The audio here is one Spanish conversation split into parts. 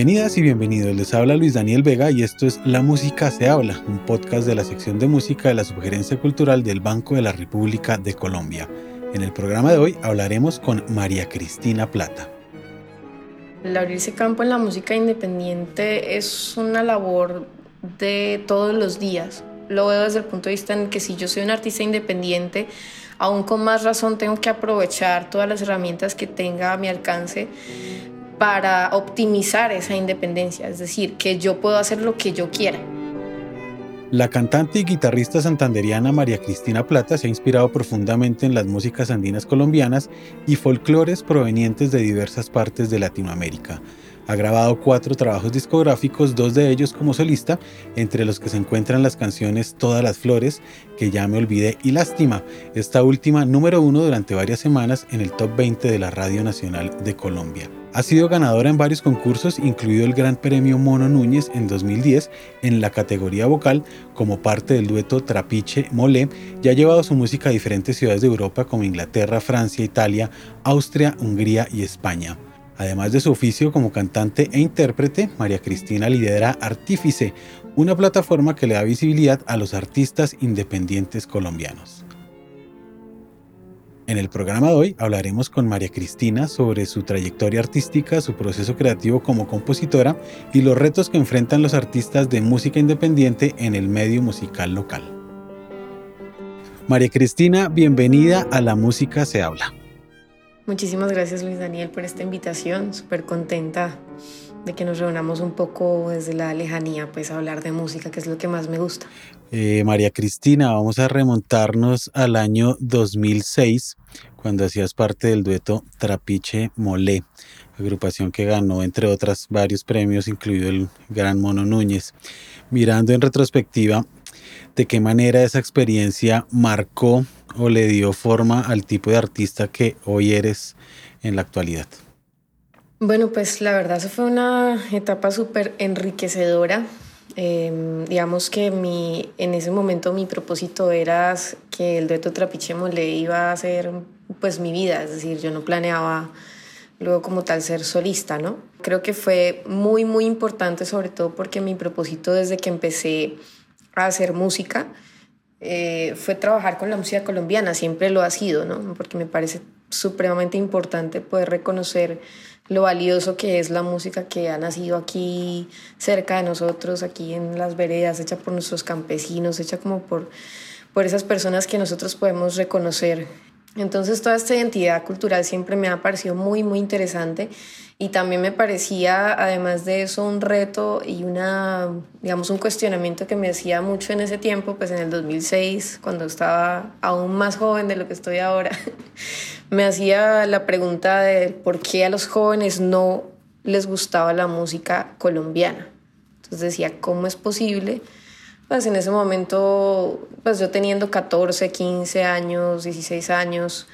Bienvenidas y bienvenidos, les habla Luis Daniel Vega y esto es La Música se habla, un podcast de la sección de música de la Sugerencia Cultural del Banco de la República de Colombia. En el programa de hoy hablaremos con María Cristina Plata. El abrirse campo en la música independiente es una labor de todos los días. Lo veo desde el punto de vista en que si yo soy un artista independiente, aún con más razón tengo que aprovechar todas las herramientas que tenga a mi alcance para optimizar esa independencia, es decir, que yo puedo hacer lo que yo quiera. La cantante y guitarrista santanderiana María Cristina Plata se ha inspirado profundamente en las músicas andinas colombianas y folclores provenientes de diversas partes de Latinoamérica. Ha grabado cuatro trabajos discográficos, dos de ellos como solista, entre los que se encuentran las canciones Todas las Flores, Que ya me olvidé y Lástima, esta última número uno durante varias semanas en el top 20 de la Radio Nacional de Colombia. Ha sido ganadora en varios concursos, incluido el Gran Premio Mono Núñez en 2010 en la categoría vocal como parte del dueto Trapiche Molé y ha llevado su música a diferentes ciudades de Europa como Inglaterra, Francia, Italia, Austria, Hungría y España. Además de su oficio como cantante e intérprete, María Cristina lidera Artífice, una plataforma que le da visibilidad a los artistas independientes colombianos. En el programa de hoy hablaremos con María Cristina sobre su trayectoria artística, su proceso creativo como compositora y los retos que enfrentan los artistas de música independiente en el medio musical local. María Cristina, bienvenida a La Música se habla. Muchísimas gracias Luis Daniel por esta invitación, súper contenta de que nos reunamos un poco desde la lejanía, pues a hablar de música, que es lo que más me gusta. Eh, María Cristina, vamos a remontarnos al año 2006, cuando hacías parte del dueto Trapiche Molé, agrupación que ganó, entre otras, varios premios, incluido el Gran Mono Núñez. Mirando en retrospectiva, ¿de qué manera esa experiencia marcó o le dio forma al tipo de artista que hoy eres en la actualidad? Bueno, pues la verdad, eso fue una etapa súper enriquecedora. Em, digamos que mi, en ese momento mi propósito era que el dueto Trapiche le iba a ser pues mi vida, es decir, yo no planeaba luego como tal ser solista, ¿no? Creo que fue muy, muy importante, sobre todo porque mi propósito desde que empecé a hacer música eh, fue trabajar con la música colombiana, siempre lo ha sido, ¿no? Porque me parece supremamente importante poder reconocer lo valioso que es la música que ha nacido aquí cerca de nosotros, aquí en las veredas, hecha por nuestros campesinos, hecha como por, por esas personas que nosotros podemos reconocer. Entonces toda esta identidad cultural siempre me ha parecido muy, muy interesante y también me parecía, además de eso, un reto y una, digamos, un cuestionamiento que me hacía mucho en ese tiempo, pues en el 2006, cuando estaba aún más joven de lo que estoy ahora, me hacía la pregunta de por qué a los jóvenes no les gustaba la música colombiana. Entonces decía, ¿cómo es posible? pues en ese momento, pues yo teniendo 14, 15 años, 16 años,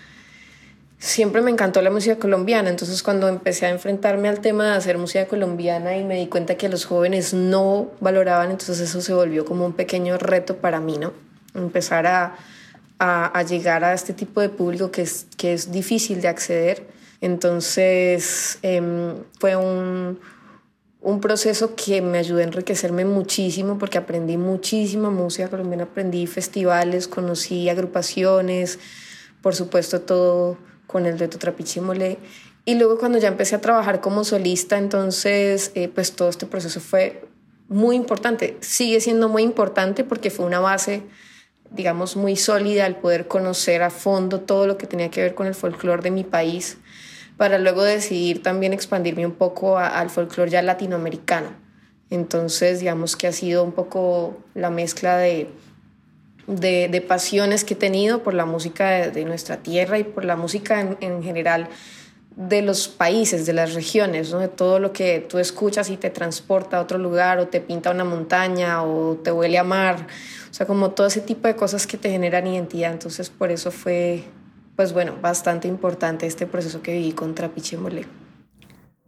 siempre me encantó la música colombiana. Entonces cuando empecé a enfrentarme al tema de hacer música colombiana y me di cuenta que los jóvenes no valoraban, entonces eso se volvió como un pequeño reto para mí, ¿no? Empezar a, a, llegar a este tipo de público que es, que es difícil de acceder. Entonces em, fue un un proceso que me ayudó a enriquecerme muchísimo porque aprendí muchísima música colombiana, aprendí festivales, conocí agrupaciones, por supuesto todo con el dueto Trapiche Mole. Y luego cuando ya empecé a trabajar como solista, entonces eh, pues todo este proceso fue muy importante, sigue siendo muy importante porque fue una base digamos muy sólida al poder conocer a fondo todo lo que tenía que ver con el folclore de mi país para luego decidir también expandirme un poco al folclore ya latinoamericano. Entonces, digamos que ha sido un poco la mezcla de, de, pasiones que he tenido por la música de, nuestra tierra y por la música en, general de los países, de las regiones, ¿no? de todo lo que tú escuchas y te transporta a otro lugar o te pinta una montaña o te huele a mar, o sea, como todo ese tipo de cosas que te generan identidad. Entonces, por eso fue pues bueno, bastante importante este proceso que viví con Trapiche Mole.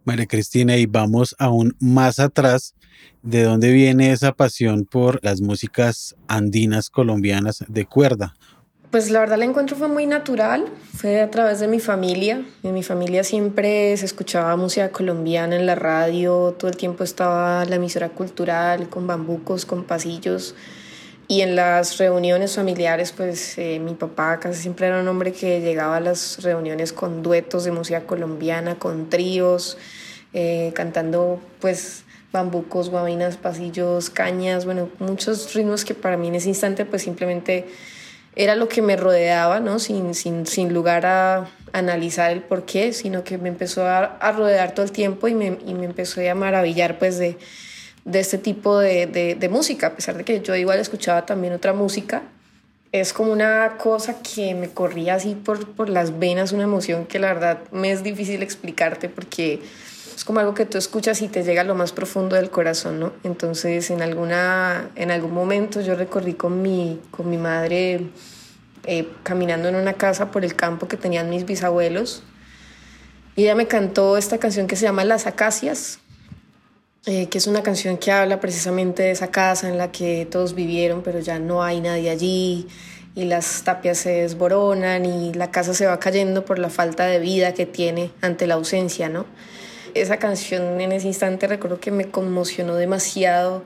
María Cristina, y vamos aún más atrás, ¿de dónde viene esa pasión por las músicas andinas colombianas de cuerda? Pues la verdad el encuentro fue muy natural, fue a través de mi familia. En mi familia siempre se escuchaba música colombiana en la radio, todo el tiempo estaba la emisora cultural con bambucos, con pasillos. Y en las reuniones familiares, pues eh, mi papá casi siempre era un hombre que llegaba a las reuniones con duetos de música colombiana, con tríos, eh, cantando pues bambucos, guabinas, pasillos, cañas, bueno, muchos ritmos que para mí en ese instante pues simplemente era lo que me rodeaba, ¿no? Sin, sin, sin lugar a analizar el por qué, sino que me empezó a, a rodear todo el tiempo y me, y me empezó a maravillar pues de, de este tipo de, de, de, música, a pesar de que yo igual escuchaba también otra música. Es como una cosa que me corría así por, por las venas, una emoción que la verdad me es difícil explicarte porque es como algo que tú escuchas y te llega a lo más profundo del corazón, ¿no? Entonces, en, alguna, en algún momento yo recorrí con mi, con mi madre eh, caminando en una casa por el campo que tenían mis bisabuelos y ella me cantó esta canción que se llama Las Acacias, eh, que es una canción que habla precisamente de esa casa en la que todos vivieron, pero ya no hay nadie allí y las tapias se desboronan y la casa se va cayendo por la falta de vida que tiene ante la ausencia, ¿no? Esa canción en ese instante recuerdo que me conmocionó demasiado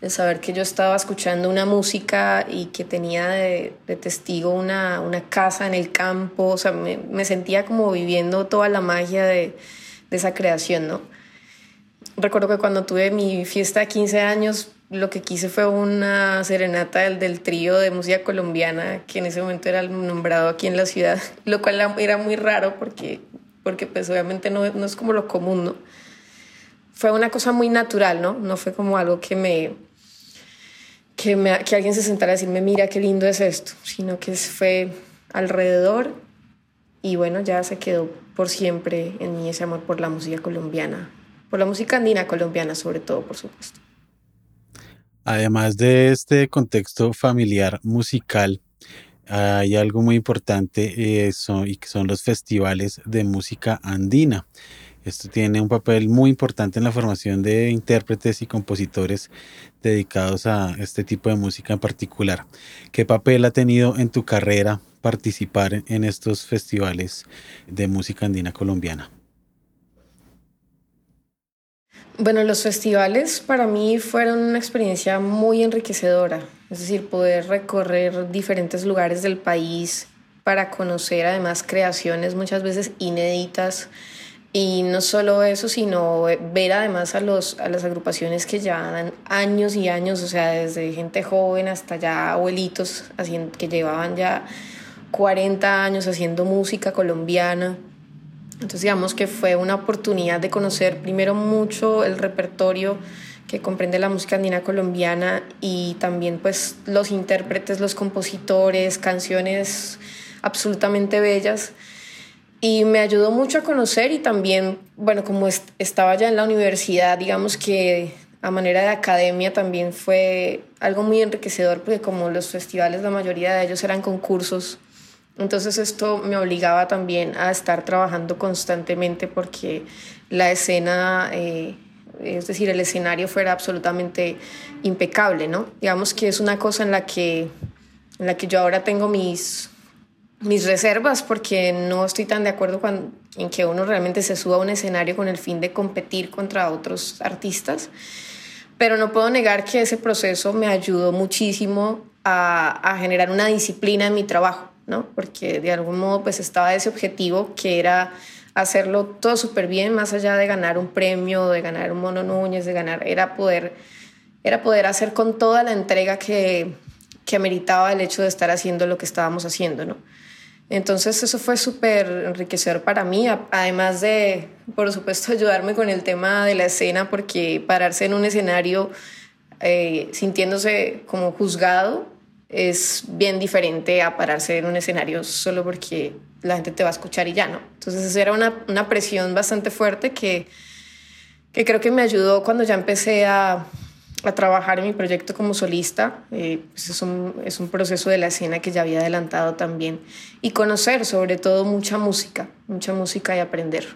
el saber que yo estaba escuchando una música y que tenía de, testigo una, una, casa en el campo, o sea, me, me, sentía como viviendo toda la magia de, de esa creación, ¿no? Recuerdo que cuando tuve mi fiesta de 15 años, lo que quise fue una serenata del, del trío de música colombiana, que en ese momento era nombrado aquí en la ciudad, lo cual era muy raro porque porque pues obviamente no, no es como lo común, ¿no? Fue una cosa muy natural, ¿no? No fue como algo que me, que, me, que alguien se sentara a decirme, mira qué lindo es esto, sino que fue alrededor y bueno, ya se quedó por siempre en mí ese amor por la música colombiana, por la música andina colombiana sobre todo, por supuesto. Además de este contexto familiar musical, hay algo muy importante eh, y que son los festivales de música andina. Esto tiene un papel muy importante en la formación de intérpretes y compositores dedicados a este tipo de música en particular. ¿Qué papel ha tenido en tu carrera participar en estos festivales de música andina colombiana? Bueno, los festivales para mí fueron una experiencia muy enriquecedora, es decir, poder recorrer diferentes lugares del país para conocer además creaciones muchas veces inéditas. Y no solo eso, sino ver además a, los, a las agrupaciones que llevan años y años, o sea, desde gente joven hasta ya abuelitos haciendo, que llevaban ya 40 años haciendo música colombiana. Entonces digamos que fue una oportunidad de conocer primero mucho el repertorio que comprende la música andina colombiana y también pues los intérpretes, los compositores, canciones absolutamente bellas. Y me ayudó mucho a conocer y también, bueno, como estaba ya en la universidad, digamos que a manera de academia también fue algo muy enriquecedor porque como los festivales, la mayoría de ellos eran concursos, entonces esto me obligaba también a estar trabajando constantemente porque la escena, eh, es decir, el escenario fuera absolutamente impecable, ¿no? Digamos que es una cosa en la que, en la que yo ahora tengo mis, mis reservas porque no estoy tan de acuerdo con, en que uno realmente se suba a un escenario con el fin de competir contra otros artistas, pero no puedo negar que ese proceso me ayudó muchísimo a, a generar una disciplina en mi trabajo ¿no? Porque de algún modo pues estaba ese objetivo que era hacerlo todo súper bien, más allá de ganar un premio, de ganar un mono Núñez, de ganar, era poder, era poder hacer con toda la entrega que, que meritaba el hecho de estar haciendo lo que estábamos haciendo, ¿no? Entonces eso fue súper enriquecedor para mí, además de, por supuesto, ayudarme con el tema de la escena, porque pararse en un escenario eh, sintiéndose como juzgado es bien diferente a pararse en un escenario solo porque la gente te va a escuchar y ya no. Entonces era una, una presión bastante fuerte que, que creo que me ayudó cuando ya empecé a, a trabajar en mi proyecto como solista. Eh, pues es, un, es un proceso de la escena que ya había adelantado también. Y conocer sobre todo mucha música, mucha música y aprender.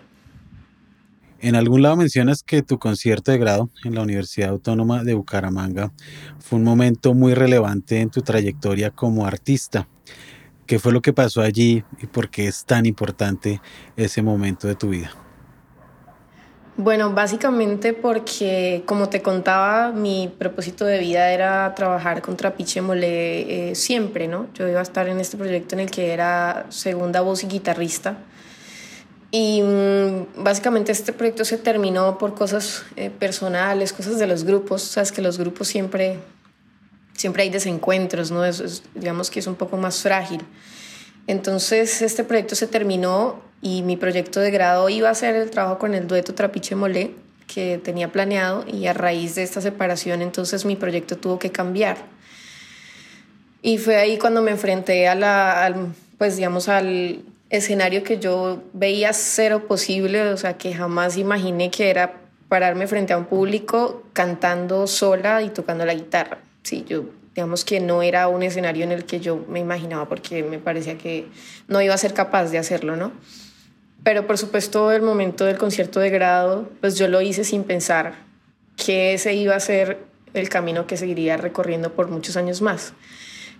En algún lado mencionas que tu concierto de grado en la Universidad Autónoma de Bucaramanga fue un momento muy relevante en tu trayectoria como artista. ¿Qué fue lo que pasó allí y por qué es tan importante ese momento de tu vida? Bueno, básicamente porque, como te contaba, mi propósito de vida era trabajar con Trapiche Mole eh, siempre, ¿no? Yo iba a estar en este proyecto en el que era segunda voz y guitarrista. Y mm, básicamente este proyecto se terminó por cosas eh, personales, cosas de los grupos. Sabes que los grupos siempre, siempre hay desencuentros, ¿no? digamos que es un poco más frágil. Entonces este proyecto se terminó y mi proyecto de grado iba a ser el trabajo con el dueto Trapiche Molé que tenía planeado y a raíz de esta separación entonces mi proyecto tuvo que cambiar. Y fue ahí cuando me enfrenté a la, al, pues digamos al escenario que yo veía cero posible, o sea, que jamás imaginé que era pararme frente a un público cantando sola y tocando la guitarra. Sí, yo digamos que no era un escenario en el que yo me imaginaba porque me parecía que no iba a ser capaz de hacerlo, ¿no? Pero por supuesto el momento del concierto de grado, pues yo lo hice sin pensar que ese iba a ser el camino que seguiría recorriendo por muchos años más.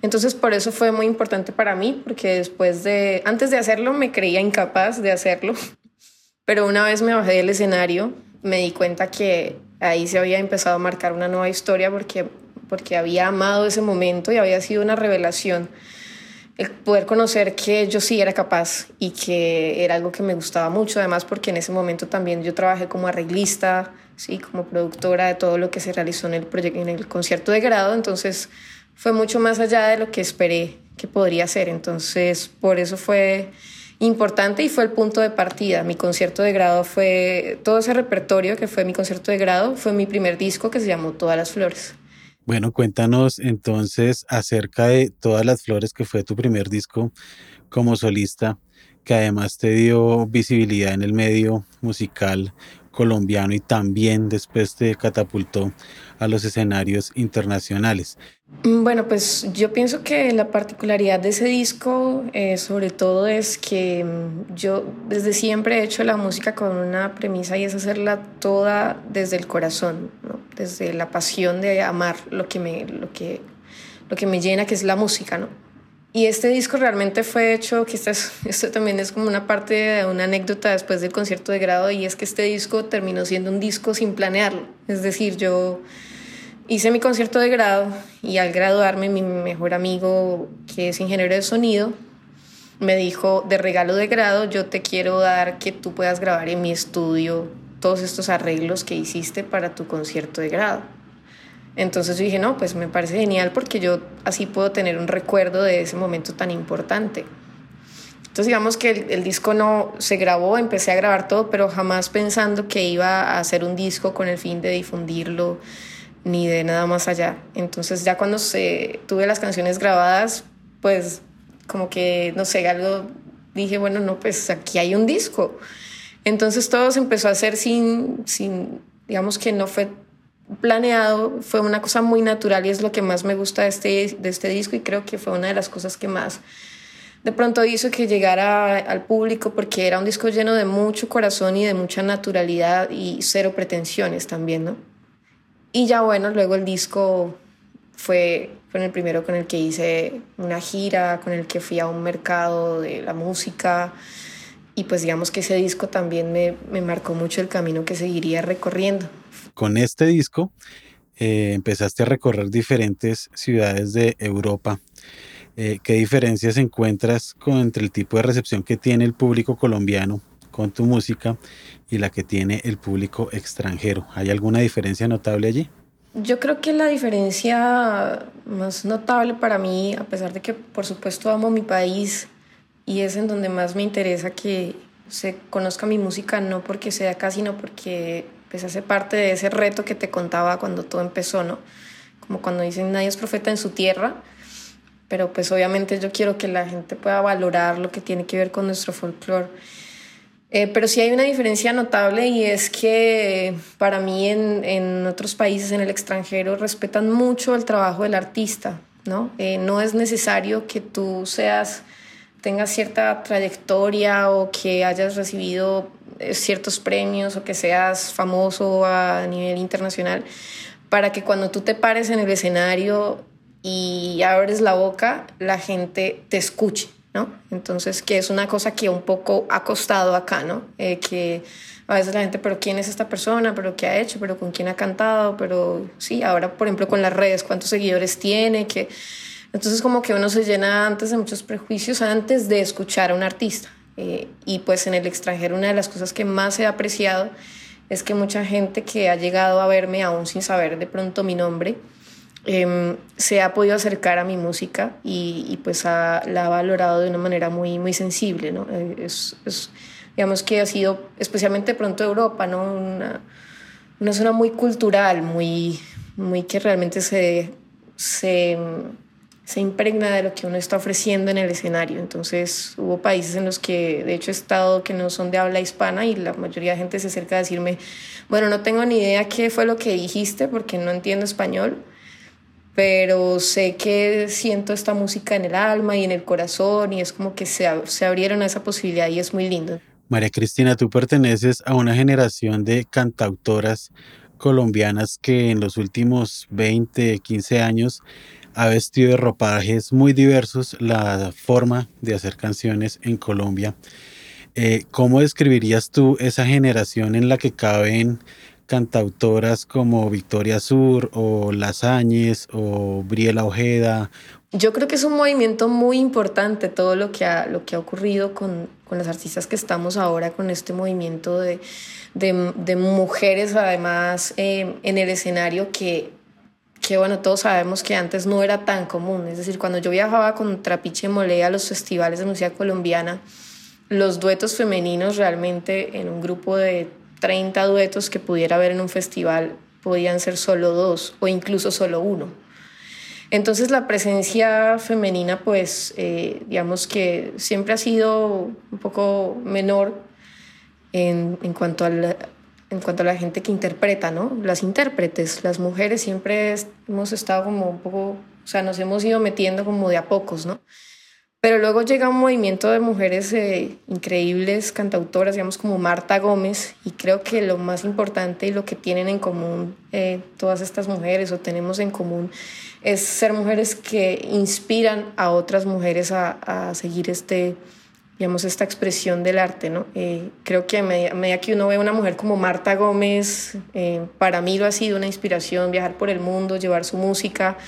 Entonces por eso fue muy importante para mí, porque después de, antes de hacerlo me creía incapaz de hacerlo, pero una vez me bajé del escenario me di cuenta que ahí se había empezado a marcar una nueva historia porque porque había amado ese momento y había sido una revelación el poder conocer que yo sí era capaz y que era algo que me gustaba mucho, además porque en ese momento también yo trabajé como arreglista, sí, como productora de todo lo que se realizó en el proyecto en el concierto de grado, entonces fue mucho más allá de lo que esperé que podría ser, entonces por eso fue importante y fue el punto de partida. Mi concierto de grado fue todo ese repertorio que fue mi concierto de grado, fue mi primer disco que se llamó Todas las flores. Bueno, cuéntanos entonces acerca de Todas las Flores, que fue tu primer disco como solista, que además te dio visibilidad en el medio musical colombiano y también después te catapultó a los escenarios internacionales. Mm, bueno, pues yo pienso que la particularidad de ese disco, eh, sobre todo, es que mm, yo desde siempre he hecho la música con una premisa y es hacerla toda desde el corazón, desde la pasión de amar lo que me, lo que, lo que me llena, que es la música, ¿no? Y este disco realmente fue hecho, que esto, esto también es como una parte de una anécdota después del concierto de grado, y es que este disco terminó siendo un disco sin planearlo. Es decir, yo hice mi concierto de grado y al graduarme mi mejor amigo, que es ingeniero de sonido, me dijo, de regalo de grado, yo te quiero dar que tú puedas grabar en mi estudio todos estos arreglos que hiciste para tu concierto de grado. Entonces dije, no, pues me parece genial porque yo así puedo tener un recuerdo de ese momento tan importante. Entonces digamos que el, disco no se grabó, empecé a grabar todo, pero jamás pensando que iba a hacer un disco con el fin de difundirlo ni de nada más allá. Entonces ya cuando se, tuve las canciones grabadas, pues como que, no sé, algo dije, bueno, no, pues aquí hay un disco. Entonces todo se empezó a hacer sin, sin digamos que no fue planeado, fue una cosa muy natural y es lo que más me gusta de este, de este disco y creo que fue una de las cosas que más de pronto hizo que llegara al público porque era un disco lleno de mucho corazón y de mucha naturalidad y cero pretensiones también, ¿no? Y ya bueno, luego el disco fue, fue el primero con el que hice una gira, con el que fui a un mercado de la música y pues digamos que ese disco también me, me marcó mucho el camino que seguiría recorriendo con este disco eh, empezaste a recorrer diferentes ciudades de Europa. Eh, ¿Qué diferencias encuentras con, entre el tipo de recepción que tiene el público colombiano con tu música y la que tiene el público extranjero? ¿Hay alguna diferencia notable allí? Yo creo que la diferencia más notable para mí, a pesar de que por supuesto amo mi país y es en donde más me interesa que se conozca mi música, no porque sea acá, sino porque pues hace parte de ese reto que te contaba cuando todo empezó, ¿no? Como cuando dicen nadie es profeta en su tierra, pero pues obviamente yo quiero que la gente pueda valorar lo que tiene que ver con nuestro folclore. Eh, pero sí hay una diferencia notable y es que para mí en, en, otros países, en el extranjero, respetan mucho el trabajo del artista, ¿no? Eh, no es necesario que tú seas, tengas cierta trayectoria o que hayas recibido eh, ciertos premios o que seas famoso a nivel internacional, para que cuando tú te pares en el escenario y abres la boca, la gente te escuche. ¿no? Entonces, que es una cosa que un poco ha costado acá, ¿no? Eh, que a veces la gente, pero ¿quién es esta persona? ¿Pero qué ha hecho? ¿Pero con quién ha cantado? Pero sí, ahora, por ejemplo, con las redes, ¿cuántos seguidores tiene? que Entonces, como que uno se llena antes de muchos prejuicios antes de escuchar a un artista. Eh, y pues en el extranjero una de las cosas que más he apreciado es que mucha gente que ha llegado a verme aún sin saber de pronto mi nombre, em, se ha podido acercar a mi música y, pues la ha valorado de una manera muy, muy sensible. ¿no? Eh, es, digamos que ha sido, especialmente de pronto Europa, ¿no? una, una zona muy cultural, muy, muy que realmente se, se se impregna de lo que uno está ofreciendo en el escenario. Entonces hubo países en los que de hecho he estado que no son de habla hispana y la mayoría de gente se acerca a decirme, bueno, no tengo ni idea qué fue lo que dijiste porque no entiendo español, pero sé que siento esta música en el alma y en el corazón y es como que se, se abrieron a esa posibilidad y es muy lindo. María Cristina, tú perteneces a una generación de cantautoras colombianas que en los últimos 20, 15 años ha vestido de ropajes muy diversos la forma de hacer canciones en Colombia. Eh, ¿Cómo describirías tú esa generación en la que caben cantautoras como Victoria Sur o Las Áñez o Briela Ojeda? Yo creo que es un movimiento muy importante todo lo que ha, lo que ha ocurrido con, con las artistas que estamos ahora con este movimiento de, de, mujeres además eh, en el escenario que que bueno, todos sabemos que antes no era tan común. Es decir, cuando yo viajaba con Trapiche Mole a los festivales de música colombiana, los duetos femeninos realmente en un grupo de 30 duetos que pudiera haber en un festival podían ser solo dos o incluso solo uno. Entonces la presencia femenina, pues eh, digamos que siempre ha sido un poco menor en, en cuanto al, en cuanto a la gente que interpreta, ¿no? Las intérpretes, las mujeres siempre hemos estado como un poco, o sea, nos hemos ido metiendo como de a pocos, ¿no? Pero luego llega un movimiento de mujeres eh, increíbles, cantautoras, digamos como Marta Gómez, y creo que lo más importante y lo que tienen en común eh, todas estas mujeres o tenemos en común es ser mujeres que inspiran a otras mujeres a, a seguir este, digamos, esta expresión del arte, ¿no? Eh, creo que a medida, que uno ve a una mujer como Marta Gómez, eh, para mí lo ha sido una inspiración viajar por el mundo, llevar su música.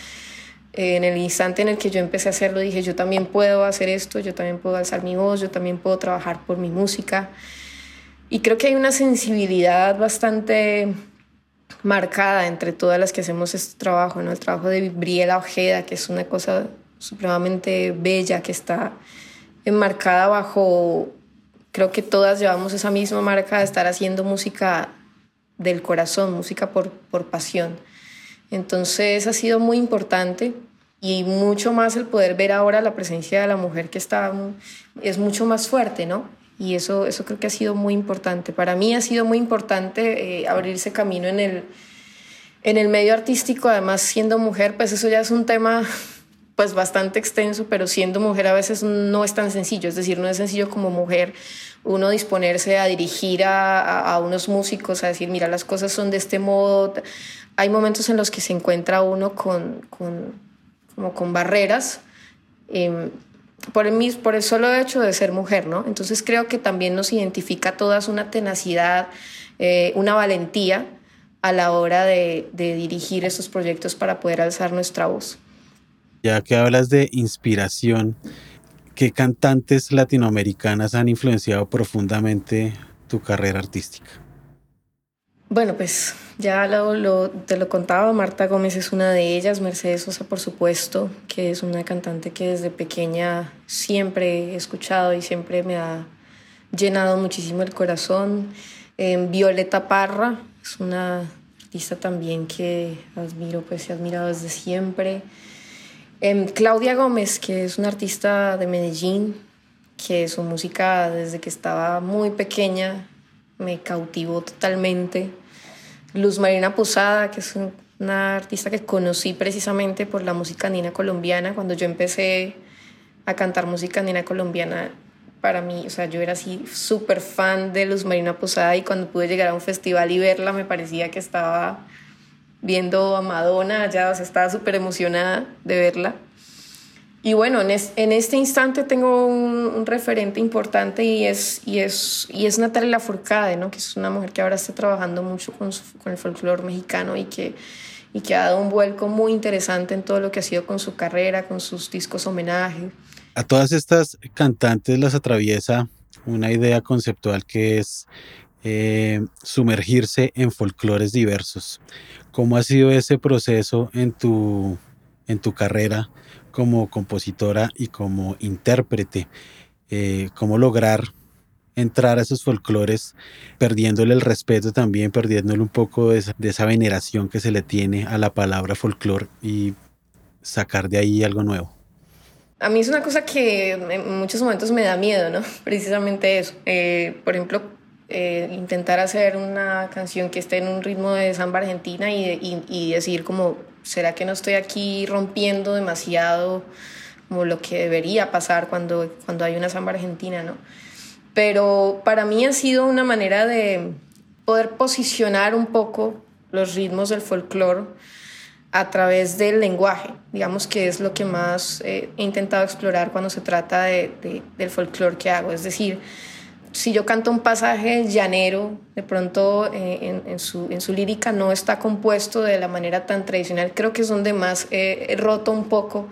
Eh, en el instante en el que yo empecé a hacerlo, dije, yo también puedo hacer esto, yo también puedo alzar mi voz, yo también puedo trabajar por mi música. Y creo que hay una sensibilidad bastante marcada entre todas las que hacemos este trabajo, ¿no? El trabajo de Briela Ojeda, que es una cosa supremamente bella, que está enmarcada bajo, creo que todas llevamos esa misma marca de estar haciendo música del corazón, música por, por pasión. Entonces ha sido muy importante y mucho más el poder ver ahora la presencia de la mujer que está, es mucho más fuerte, ¿no? Y eso, eso creo que ha sido muy importante. Para mí ha sido muy importante eh, abrirse camino en el, en el medio artístico, además siendo mujer, pues eso ya es un tema pues bastante extenso, pero siendo mujer a veces no es tan sencillo, es decir, no es sencillo como mujer uno disponerse a dirigir a, unos músicos, a decir, mira, las cosas son de este modo. Hay momentos en los que se encuentra uno con, con como con barreras em, por, el, por el solo hecho de ser mujer, ¿no? Entonces creo que también nos identifica a todas una tenacidad, eh, una valentía a la hora de, de dirigir esos proyectos para poder alzar nuestra voz. Ya que hablas de inspiración, ¿qué cantantes latinoamericanas han influenciado profundamente tu carrera artística? Bueno, pues ya lo, te lo contaba, Marta Gómez es una de ellas, Mercedes Sosa por supuesto, que es una cantante que desde pequeña siempre he escuchado y siempre me ha llenado muchísimo el corazón. Em, Violeta Parra es una artista también que admiro, pues he admirado desde siempre. Em, Claudia Gómez, que es una artista de Medellín, que su música desde que estaba muy pequeña me cautivó totalmente. Luz Marina Posada, que es una artista que conocí precisamente por la música andina colombiana. Cuando yo empecé a cantar música andina colombiana, para mí, o sea, yo era así súper fan de Luz Marina Posada y cuando pude llegar a un festival y verla me parecía que estaba viendo a Madonna allá, o sea, estaba súper emocionada de verla. y bueno, en, este instante tengo un, referente importante y es, Natalia Lafourcade, ¿no? que es una mujer que ahora está trabajando mucho con, el folclore mexicano y que, y que ha dado un vuelco muy interesante en todo lo que ha sido con su carrera, con sus discos homenaje. A todas estas cantantes las atraviesa una idea conceptual que es eh, sumergirse en folclores diversos. ¿Cómo ha sido ese proceso en tu, en tu carrera como compositora y como intérprete? Eh, ¿Cómo lograr entrar a esos folclores perdiéndole el respeto también, perdiéndole un poco de esa, veneración que se le tiene a la palabra folclore y sacar de ahí algo nuevo? A mí es una cosa que en muchos momentos me da miedo, ¿no? Precisamente eso. Eh, por ejemplo, eh, intentar hacer una canción que esté en un ritmo de samba argentina y, y, decir como, ¿será que no estoy aquí rompiendo demasiado como lo que debería pasar cuando, cuando hay una samba argentina, ¿no? Pero para mí ha sido una manera de poder posicionar un poco los ritmos del folclore a través del lenguaje, digamos que es lo que más eh, he intentado explorar cuando se trata de, del folclore que hago. Es decir, si yo canto un pasaje llanero, de pronto eh, en, su, en, su, lírica no está compuesto de la manera tan tradicional, creo que es donde más he roto un poco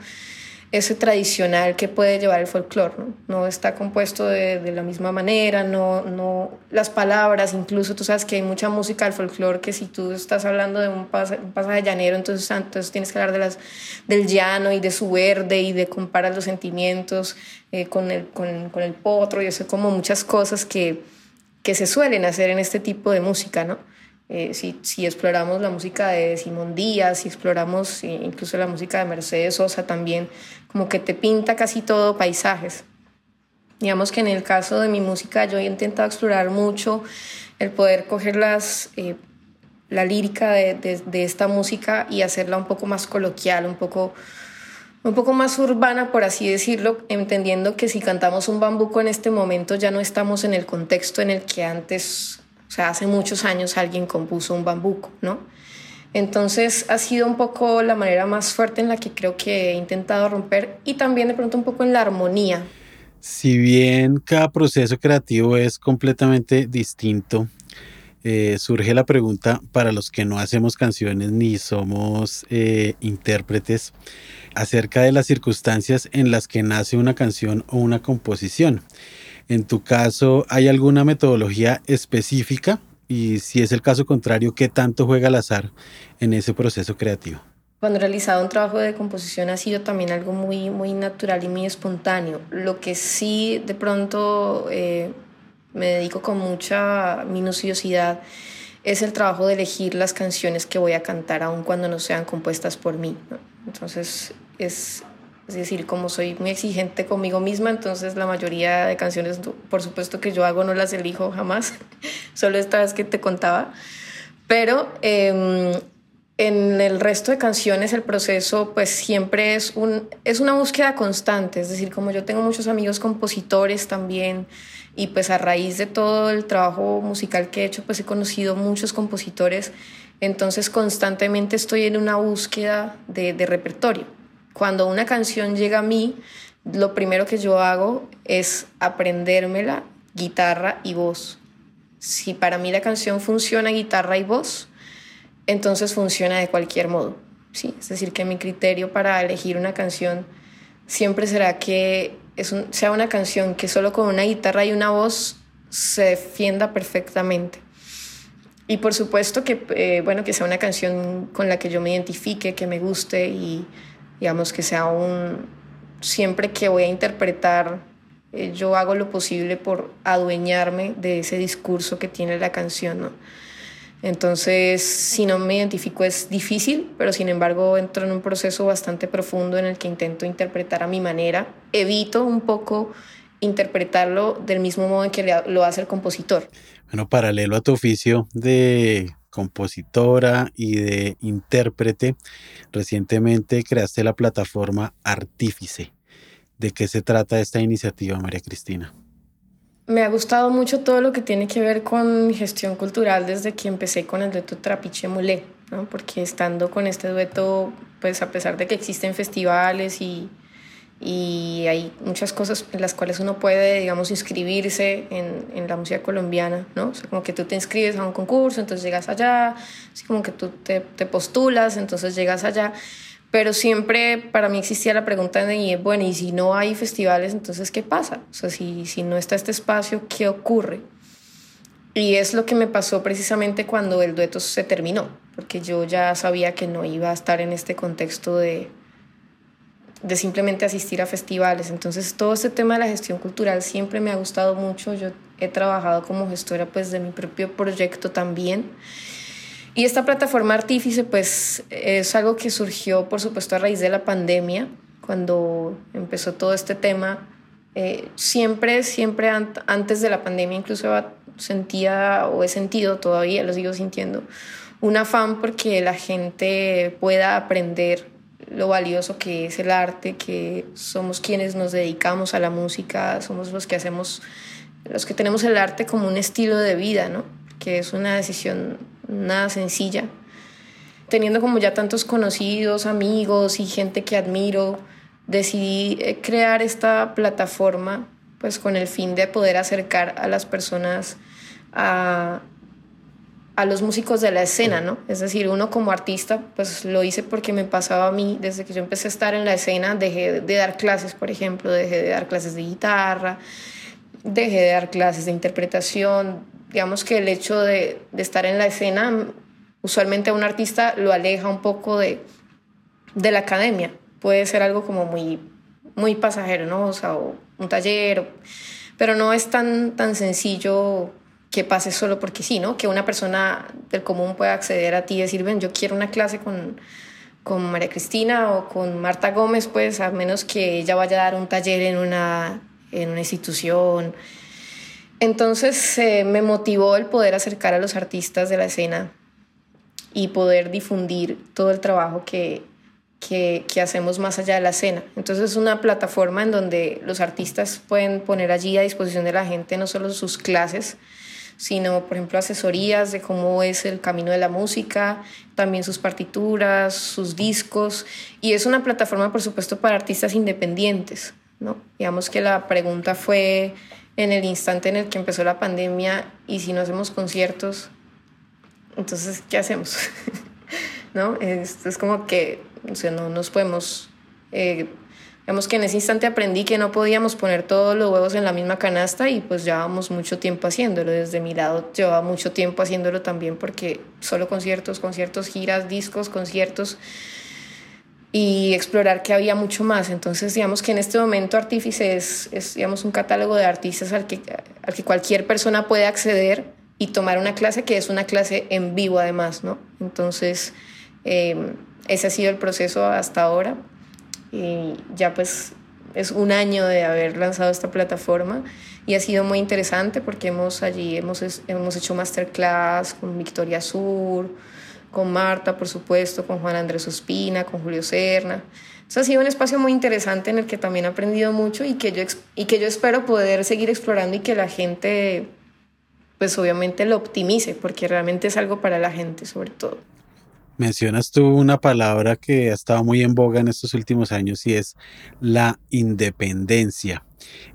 ese tradicional que puede llevar el folclore, ¿no? No está compuesto de, de, la misma manera, no, no, las palabras, incluso tú sabes que hay mucha música del folclore que si tú estás hablando de un, pasaje llanero, entonces, entonces tienes que hablar de las, del llano y de su verde y de comparar los sentimientos eh, con, el, con, con, el potro y eso como muchas cosas que, que se suelen hacer en este tipo de música, ¿no? Eh, si, si, exploramos la música de Simón Díaz, si exploramos incluso la música de Mercedes Sosa también, como que te pinta casi todo paisajes. Digamos que en el caso de mi música yo he intentado explorar mucho el poder coger las, eh, la lírica de, de, de, esta música y hacerla un poco más coloquial, un poco, un poco más urbana, por así decirlo, entendiendo que si cantamos un bambuco en este momento ya no estamos en el contexto en el que antes o sea, hace muchos años alguien compuso un bambuco, ¿no? Entonces ha sido un poco la manera más fuerte en la que creo que he intentado romper y también de pronto un poco en la armonía. Si bien cada proceso creativo es completamente distinto, eh, surge la pregunta para los que no hacemos canciones ni somos eh, intérpretes acerca de las circunstancias en las que nace una canción o una composición. En tu caso, ¿hay alguna metodología específica? Y si es el caso contrario, ¿qué tanto juega el azar en ese proceso creativo? Cuando he realizado un trabajo de composición ha sido también algo muy, muy natural y muy espontáneo. Lo que sí de pronto eh, me dedico con mucha minuciosidad es el trabajo de elegir las canciones que voy a cantar, aun cuando no sean compuestas por mí. Entonces es, es decir, como soy muy exigente conmigo misma, entonces la mayoría de canciones, por supuesto que yo hago, no las elijo jamás, solo esta vez que te contaba. Pero em, en el resto de canciones el proceso pues siempre es, un, es una búsqueda constante, es decir, como yo tengo muchos amigos compositores también y pues a raíz de todo el trabajo musical que he hecho pues he conocido muchos compositores, entonces constantemente estoy en una búsqueda de, de repertorio cuando una canción llega a mí, lo primero que yo hago es aprendérmela guitarra y voz. Si para mí la canción funciona guitarra y voz, entonces funciona de cualquier modo. ¿sí? Es decir, que mi criterio para elegir una canción siempre será que es sea una canción que solo con una guitarra y una voz se defienda perfectamente. Y por supuesto que, eh, bueno, que sea una canción con la que yo me identifique, que me guste y digamos que sea un, siempre que voy a interpretar, eh, yo hago lo posible por adueñarme de ese discurso que tiene la canción, ¿no? Entonces, si no me identifico es difícil, pero sin embargo entro en un proceso bastante profundo en el que intento interpretar a mi manera. Evito un poco interpretarlo del mismo modo en que lo hace el compositor. Bueno, paralelo a tu oficio de compositora y de intérprete, recientemente creaste la plataforma Artífice. ¿De qué se trata esta iniciativa, María Cristina? Me ha gustado mucho todo lo que tiene que ver con gestión cultural desde que empecé con el dueto Trapiche Mulé, porque estando con este dueto, pues a pesar de que existen festivales y, y hay muchas cosas en las cuales uno puede, digamos, inscribirse en, en, la música colombiana, ¿no? O sea, como que tú te inscribes a un concurso, entonces llegas allá, así como que tú te, te postulas, entonces llegas allá, pero siempre para mí existía la pregunta de, bueno, y si no hay festivales, entonces ¿qué pasa? O sea, si, si no está este espacio, ¿qué ocurre? Y es lo que me pasó precisamente cuando el dueto se terminó, porque yo ya sabía que no iba a estar en este contexto de, de simplemente asistir a festivales. Entonces todo este tema de la gestión cultural siempre me ha gustado mucho. Yo he trabajado como gestora pues de mi propio proyecto también y esta plataforma Artífice, pues es algo que surgió, por supuesto, a raíz de la pandemia, cuando empezó todo este tema. Eh, siempre, siempre antes de la pandemia, incluso sentía o he sentido todavía, lo sigo sintiendo, un afán porque la gente pueda aprender lo valioso que es el arte, que somos quienes nos dedicamos a la música, somos los que hacemos, los que tenemos el arte como un estilo de vida, ¿no? Que es una decisión nada sencilla. Teniendo como ya tantos conocidos, amigos y gente que admiro, decidí eh, crear esta plataforma pues con el fin de poder acercar a las personas a, a los músicos de la escena, ¿no? Es decir, uno como artista, pues lo hice porque me pasaba a mí, desde que yo empecé a estar en la escena, dejé de dar clases, por ejemplo, dejé de dar clases de guitarra, dejé de dar clases de interpretación, digamos que el hecho de, estar en la escena, usualmente a un artista lo aleja un poco de, de la academia. Puede ser algo como muy, muy pasajero, ¿no? O sea, un taller, pero no es tan, tan sencillo que pase solo porque sí, ¿no? Que una persona del común pueda acceder a ti y decir, ven, yo quiero una clase con, con María Cristina o con Marta Gómez, pues a menos que ella vaya a dar un taller en una, en una institución entonces eh, me motivó el poder acercar a los artistas de la escena y poder difundir todo el trabajo que, que, hacemos más allá de la escena. Entonces es una plataforma en donde los artistas pueden poner allí a disposición de la gente no solo sus clases, sino, por ejemplo, asesorías de cómo es el camino de la música, también sus partituras, sus discos. Y es una plataforma, por supuesto, para artistas independientes. ¿no? Digamos que la pregunta fue en el instante en el que empezó la pandemia y si no hacemos conciertos, entonces, ¿qué hacemos? ¿No? Es, es, como que, o sea, no nos podemos... Eh, digamos que en ese instante aprendí que no podíamos poner todos los huevos en la misma canasta y pues llevábamos mucho tiempo haciéndolo. Desde mi lado llevaba mucho tiempo haciéndolo también porque solo conciertos, conciertos, giras, discos, conciertos y explorar que había mucho más. Entonces, digamos que en este momento Artífice es, digamos, un catálogo de artistas al que, al que cualquier persona puede acceder y tomar una clase que es una clase en vivo además, ¿no? Entonces, em, ese ha sido el proceso hasta ahora. Y ya pues es un año de haber lanzado esta plataforma y ha sido muy interesante porque hemos allí hemos, hemos hecho masterclass con Victoria Sur, con Marta, por supuesto, con Juan Andrés Ospina, con Julio Serna. Entonces ha sido un espacio muy interesante en el que también he aprendido mucho y que yo, y que yo espero poder seguir explorando y que la gente, pues obviamente lo optimice, porque realmente es algo para la gente sobre todo. Mencionas tú una palabra que ha estado muy en boga en estos últimos años y es la independencia.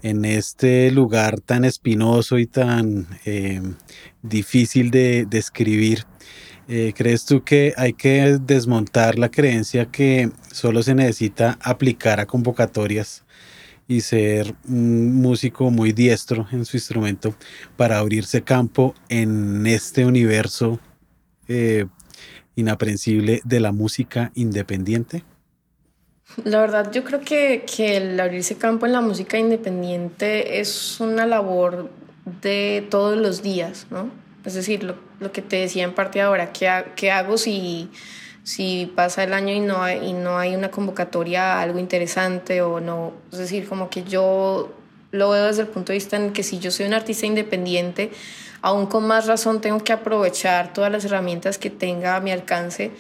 En este lugar tan espinoso y tan eh, difícil de describir, eh, ¿Crees tú que hay que desmontar la creencia que solo se necesita aplicar a convocatorias y ser un músico muy diestro en su instrumento para abrirse campo en este universo eh, inaprensible de la música independiente? La verdad, yo creo que, que el abrirse campo en la música independiente es una labor de todos los días, ¿no? Es decir, lo, lo que te decía en parte ahora, ¿qué, qué hago si, si pasa el año y no, hay, y no hay una convocatoria algo interesante o no? Es decir, como que yo lo veo desde el punto de vista en que si yo soy un artista independiente, aún con más razón tengo que aprovechar todas las herramientas que tenga a mi alcance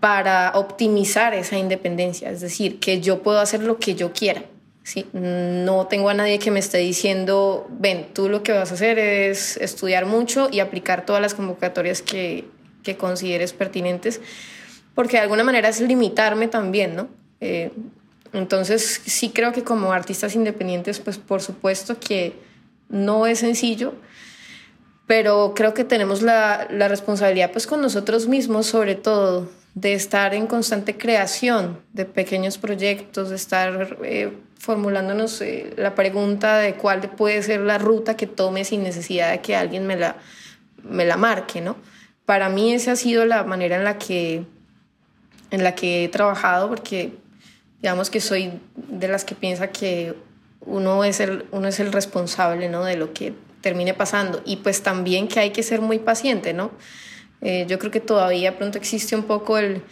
para optimizar esa independencia, es decir, que yo puedo hacer lo que yo quiera. ¿sí? No tengo a nadie que me esté diciendo, ven, tú lo que vas a hacer es estudiar mucho y aplicar todas las convocatorias que, que consideres pertinentes, porque de alguna manera es limitarme también, ¿no? Eh, Entonces sí creo que como artistas independientes, pues por supuesto que no es sencillo, pero creo que tenemos la, la responsabilidad pues con nosotros mismos sobre todo de estar en constante creación de pequeños proyectos, de estar eh, formulándonos eh, la pregunta de cuál puede ser la ruta que tome sin necesidad de que alguien me la, me la marque, ¿no? Para mí esa ha sido la manera en la que, en la que he trabajado, porque digamos que soy de las que piensa que uno es el, uno es el responsable, ¿no? De lo que termine pasando. Y pues también que hay que ser muy paciente, ¿no? Eh, yo creo que todavía pronto existe un poco el,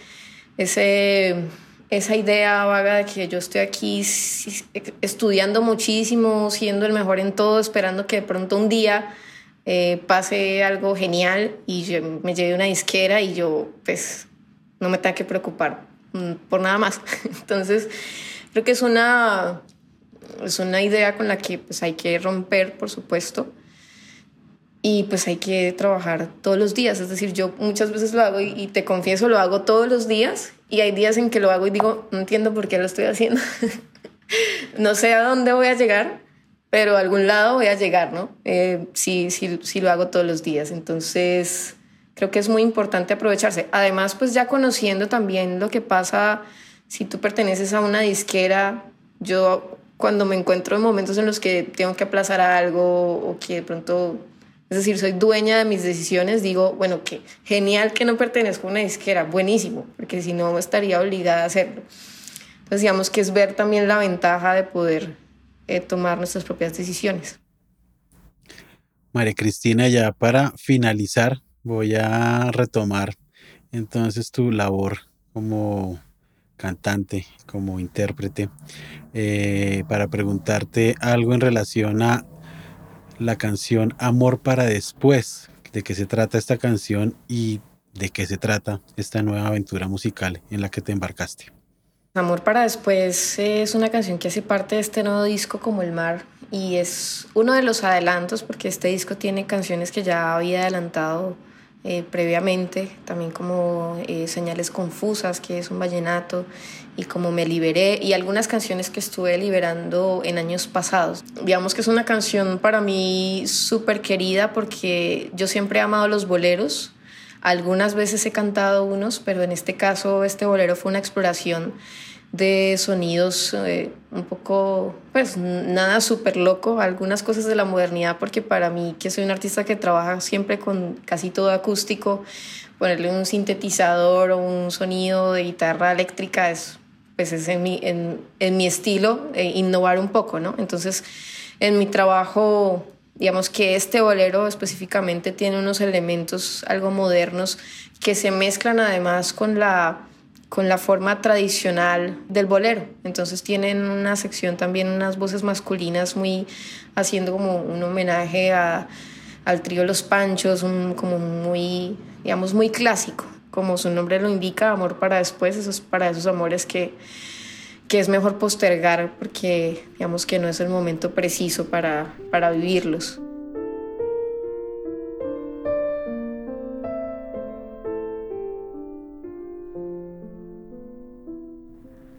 ese, esa idea vaga de que yo estoy aquí estudiando muchísimo, siendo el mejor en todo, esperando que de pronto un día eh, pase algo genial y me lleve una disquera y yo pues no me tenga que preocupar mm, por nada más. Entonces, creo que es una, es una idea con la que pues hay que romper, por supuesto y pues hay que trabajar todos los días. Es decir, yo muchas veces lo hago y, te confieso, lo hago todos los días y hay días en que lo hago y digo, no entiendo por qué lo estoy haciendo. no sé a dónde voy a llegar, pero a algún lado voy a llegar, ¿no? Eh, sí, sí, sí lo hago todos los días. Entonces, creo que es muy importante aprovecharse. Además, pues ya conociendo también lo que pasa si tú perteneces a una disquera, yo cuando me encuentro en momentos en los que tengo que aplazar algo o que de pronto es decir, soy dueña de mis decisiones, digo, bueno, que genial que no pertenezco a una disquera, buenísimo, porque si no estaría obligada a hacerlo. Entonces, digamos que es ver también la ventaja de poder eh, tomar nuestras propias decisiones. María Cristina, ya para finalizar, voy a retomar entonces tu labor como cantante, como intérprete, eh, para preguntarte algo en relación a la canción Amor para después. ¿De qué se trata esta canción y de qué se trata esta nueva aventura musical en la que te embarcaste? Amor para después es una canción que hace parte de este nuevo disco como El Mar y es uno de los adelantos porque este disco tiene canciones que ya había adelantado eh, previamente, también como eh, Señales Confusas, que es un vallenato, y como Me Liberé, y algunas canciones que estuve liberando en años pasados. Digamos que es una canción para mí súper querida porque yo siempre he amado los boleros. Algunas veces he cantado unos, pero en este caso este bolero fue una exploración de sonidos eh, un poco, pues nada súper loco, algunas cosas de la modernidad, porque para mí, que soy un artista que trabaja siempre con casi todo acústico, ponerle un sintetizador o un sonido de guitarra eléctrica es, pues es en, mi, en, en mi estilo, eh, innovar un poco, ¿no? Entonces, en mi trabajo, digamos que este bolero específicamente tiene unos elementos algo modernos que se mezclan además con la con la forma tradicional del bolero. Entonces tienen una sección también, unas voces masculinas muy haciendo como un homenaje a, al trío Los Panchos, un, como muy, digamos, muy clásico, como su nombre lo indica, amor para después, eso es para esos amores que, que es mejor postergar porque digamos que no es el momento preciso para, para vivirlos.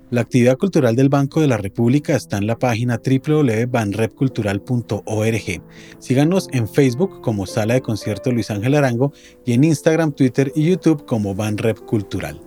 La actividad cultural del Banco de la República está en la página www.banrepcultural.org. Síganos en Facebook como Sala de Concierto Luis Ángel Arango y en Instagram, Twitter y YouTube como Banrep Cultural.